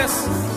Dios.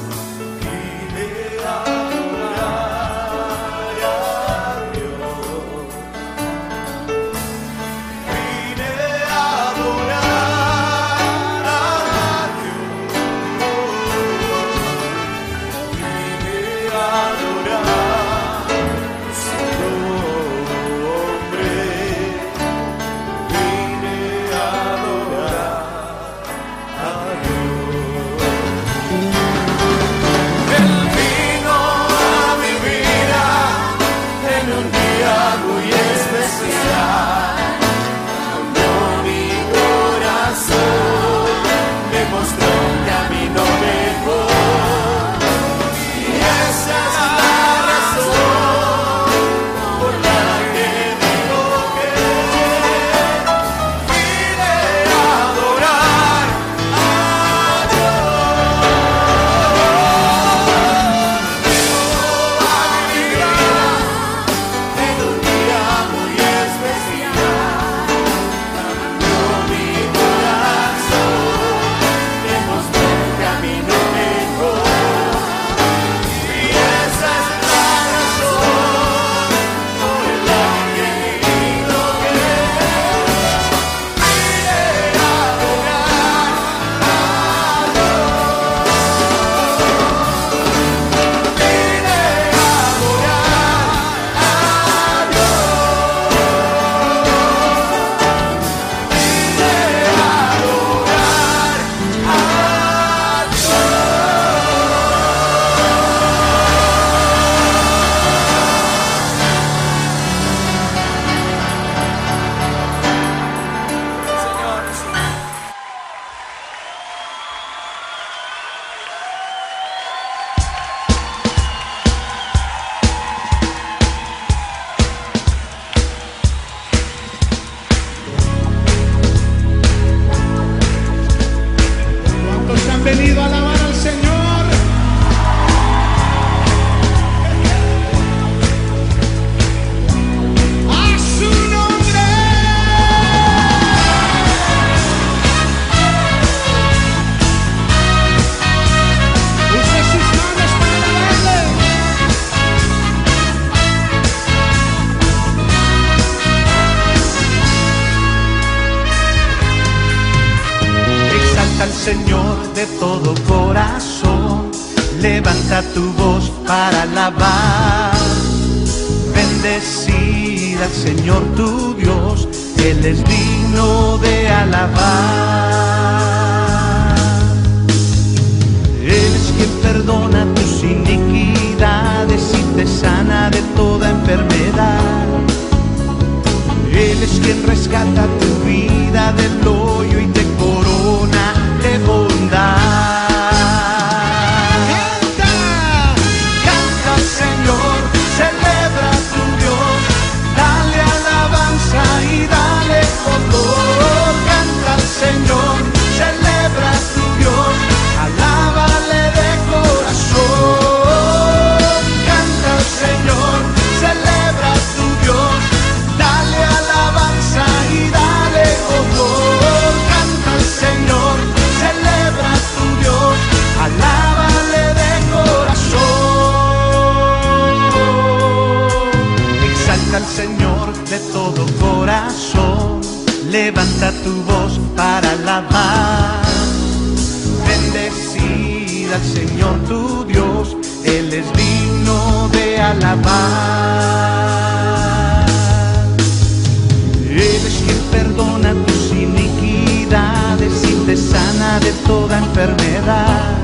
toda enfermedad.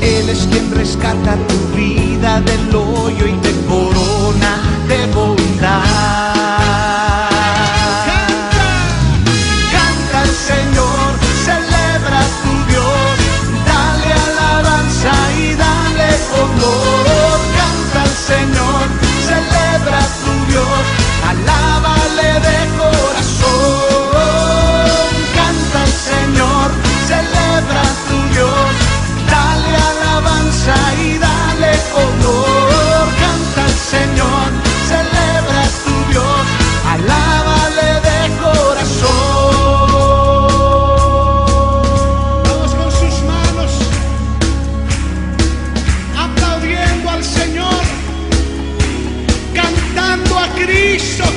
Él es quien rescata tu vida del hoyo y te corona de Cristo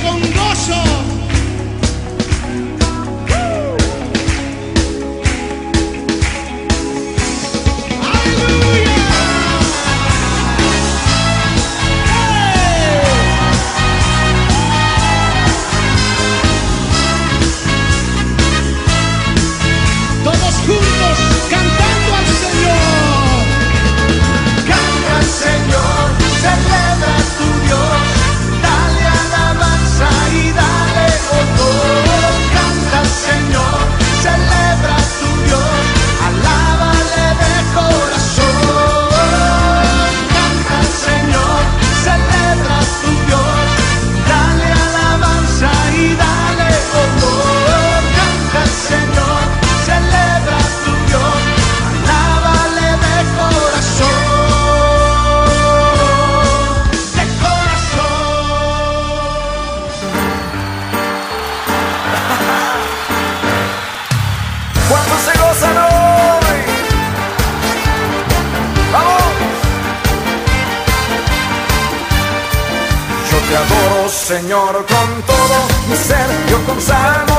Señor, con todo mi ser, yo consago.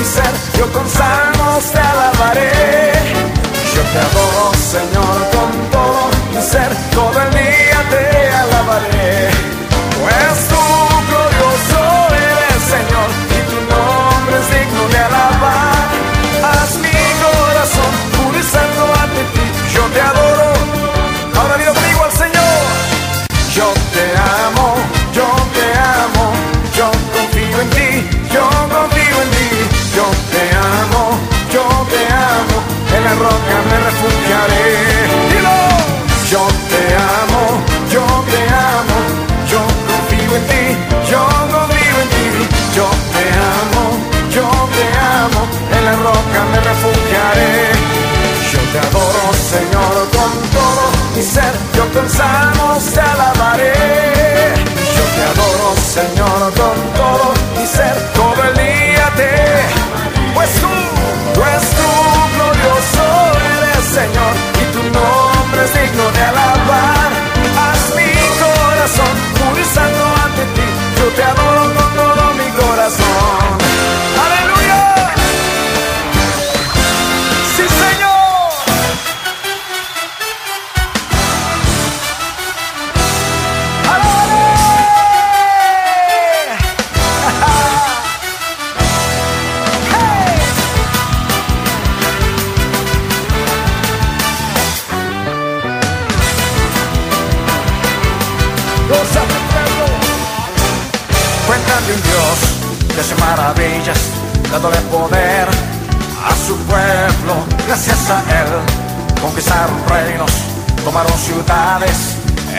mi ser, yo con salmos te alabaré.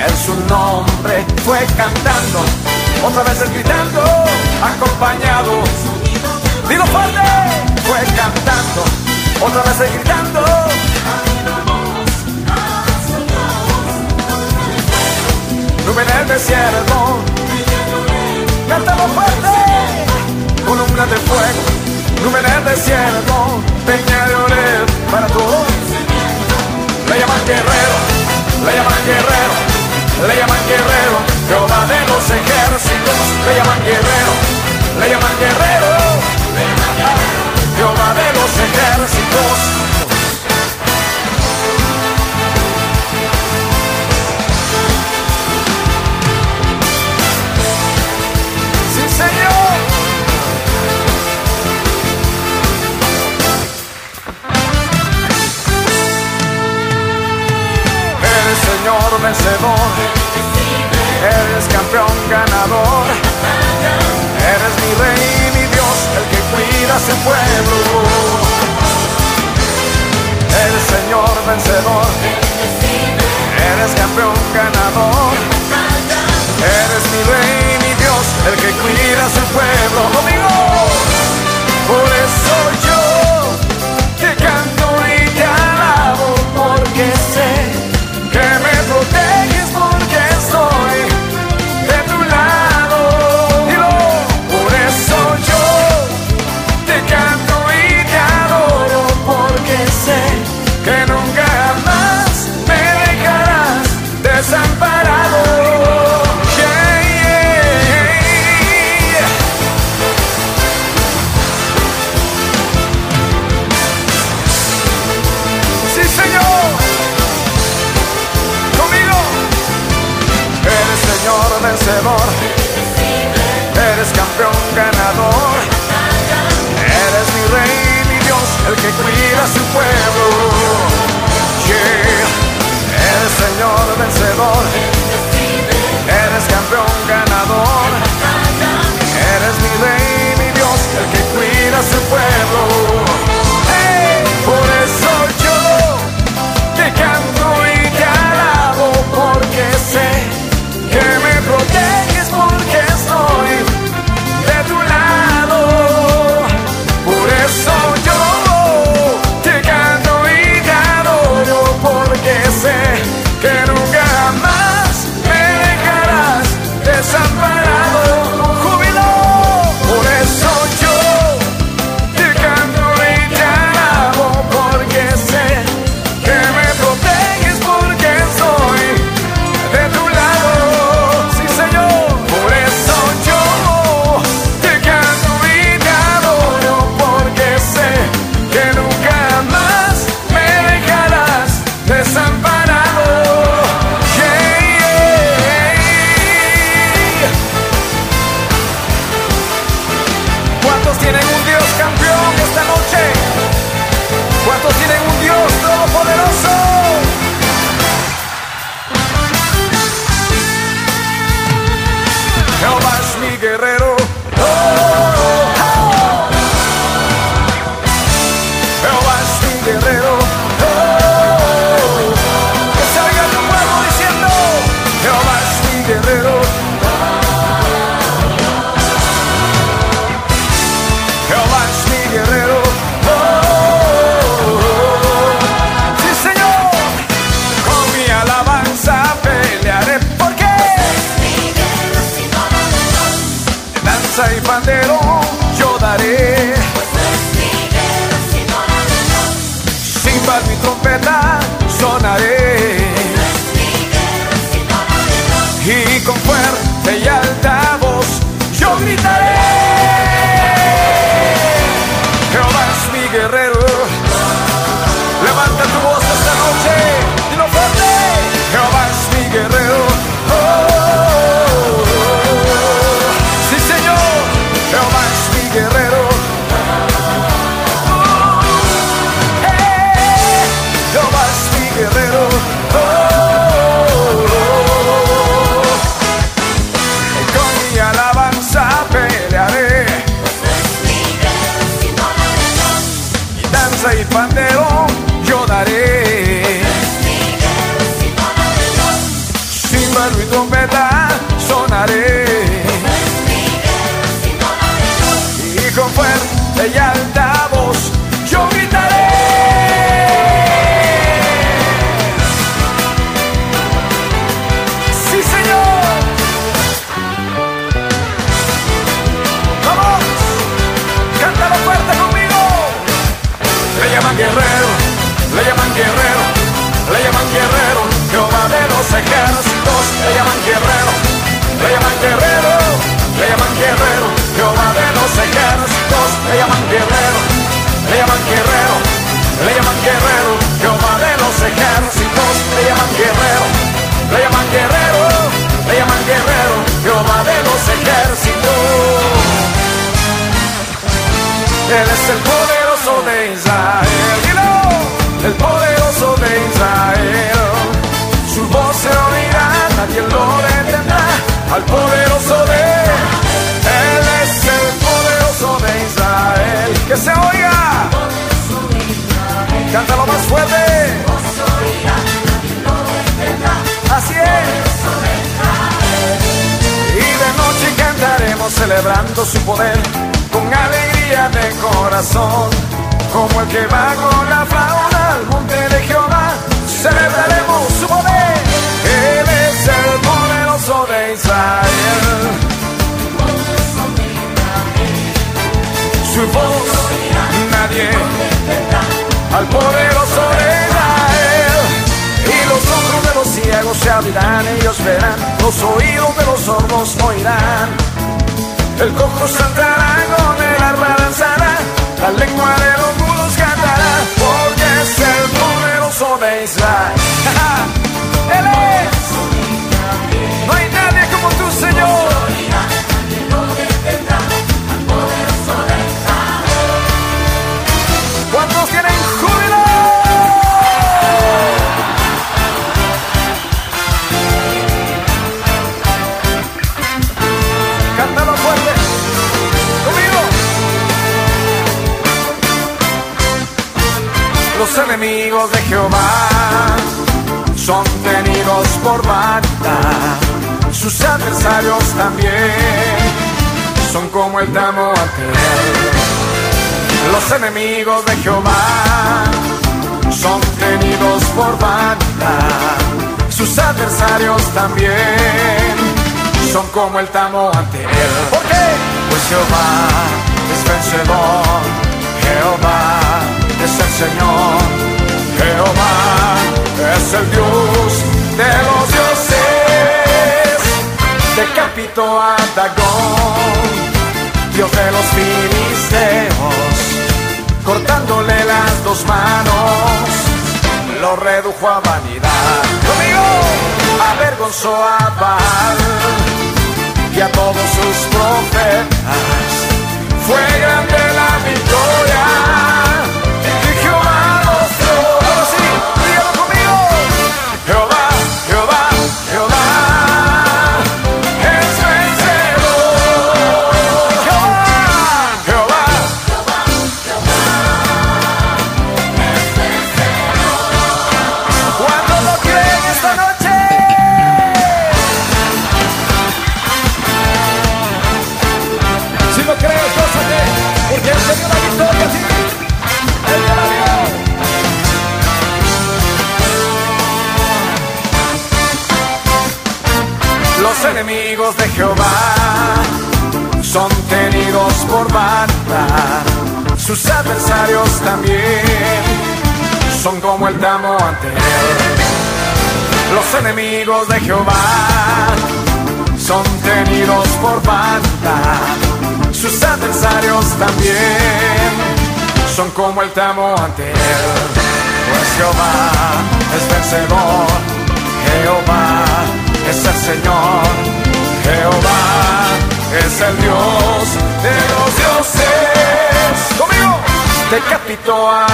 en su nombre fue cantando, otra vez gritando, acompañado. Dilo fuerte, fue cantando, otra vez gritando. Nube en el desierto, cantaba fuerte, columna de fuego. Nube en el desierto, peña de oler para todos. Le llaman guerrero, le llaman guerrero le llaman guerrero, Jehová de los ejércitos, le llaman guerrero, le llaman guerrero, le llaman guerrero, Jehová de los ejércitos. vencedor. Eres campeón ganador. Eres mi rey, mi Dios, el que cuida a ese pueblo. Eres Señor vencedor. Eres campeón ganador. Eres mi rey, mi Dios, el que cuida a su pueblo. Conmigo, por eso Él es el poderoso de Israel. Dilo, el poderoso de Israel. Su voz se oirá, nadie lo detendrá. Al poderoso de Él es el poderoso de Israel. Que se oiga. Cántalo más fuerte. Así es. Y de noche cantaremos celebrando su poder con alegría de corazón. Como el que va con la flauta al monte de Jehová, celebraremos su poder. Él es el poderoso de Israel. Su voz nadie al poderoso de Israel. Y los ojos de los ciegos se abrirán, ellos verán, los oídos de los sordos oirán. El cojo saltará, con lengua de los cantará, porque es el poderoso. Él es. Como Señor. Son tenidos por banda. Sus adversarios también son como el tamo ante él. Los enemigos de Jehová son tenidos por banda. Sus adversarios también son como el tamo ante él. ¿Por qué? Pues Jehová es vencedor. Jehová es el Señor. Jehová es el Dios de los dioses. Decapitó a Dagón, Dios de los filisteos, cortándole las dos manos, lo redujo a vanidad. Conmigo avergonzó a Baal y a todos sus profetas. Fue grande la victoria Los enemigos de Jehová son tenidos por banda. Sus adversarios también son como el tamo ante él. Los enemigos de Jehová son tenidos por banda. Sus adversarios también son como el tamo ante él. Pues Jehová es vencedor. Jehová es el Señor. Jehová es el Dios de los dioses. Conmigo, decapitó a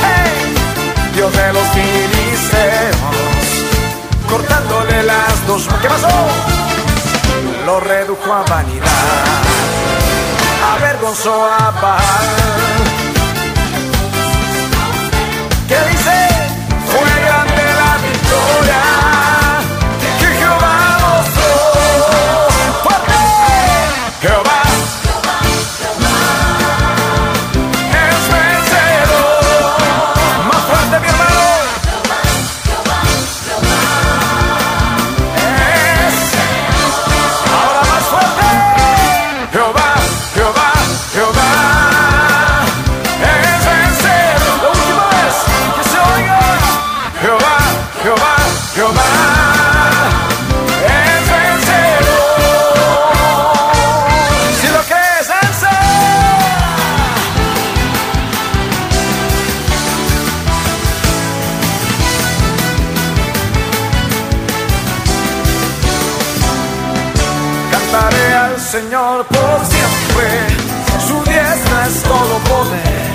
hey, Dios de los filisteos, cortándole las dos. ¿Qué pasó? Lo redujo a vanidad, avergonzó a Baal Señor por siempre, su diestra es todo poder.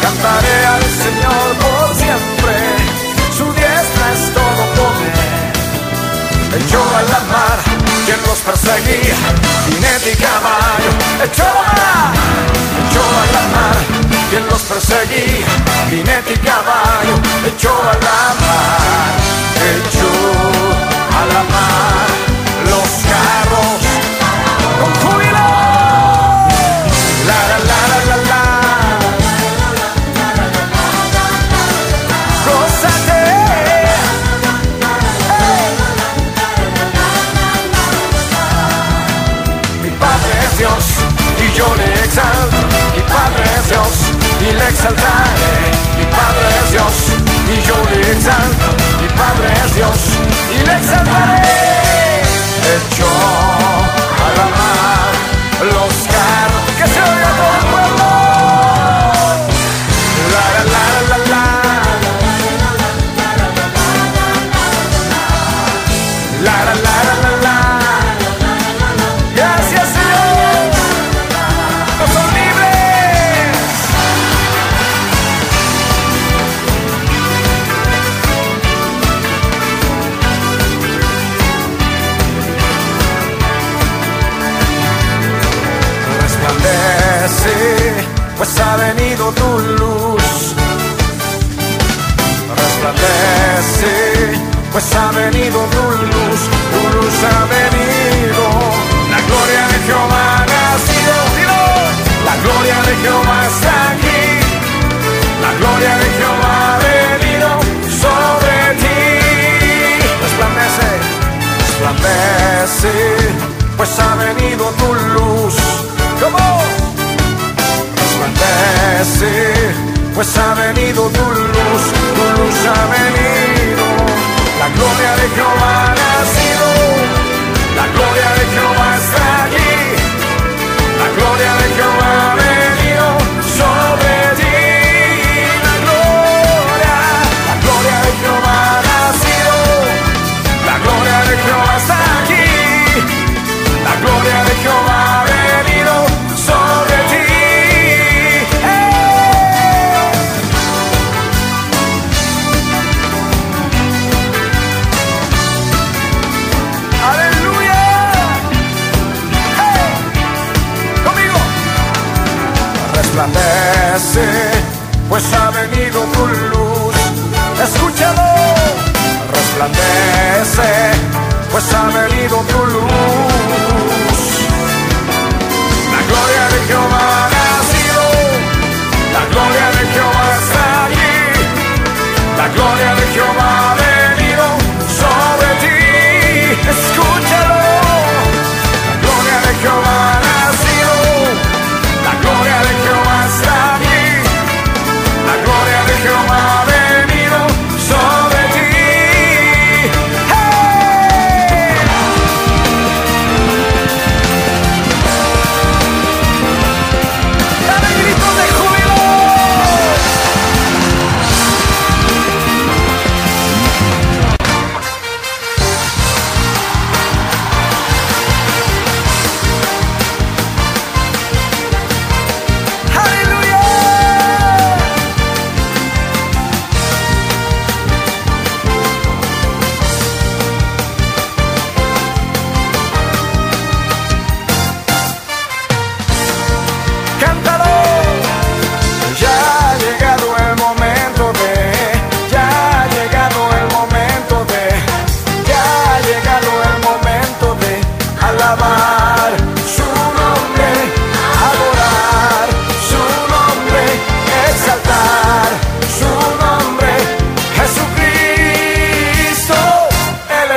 Cantaré al Señor por siempre, su diestra es todo poder. Echó a la mar quien los perseguía, jinete y caballo, echó a, echó a la mar quien los perseguía, jinete y caballo, echó a la mar, echó a la mar.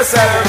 Seven.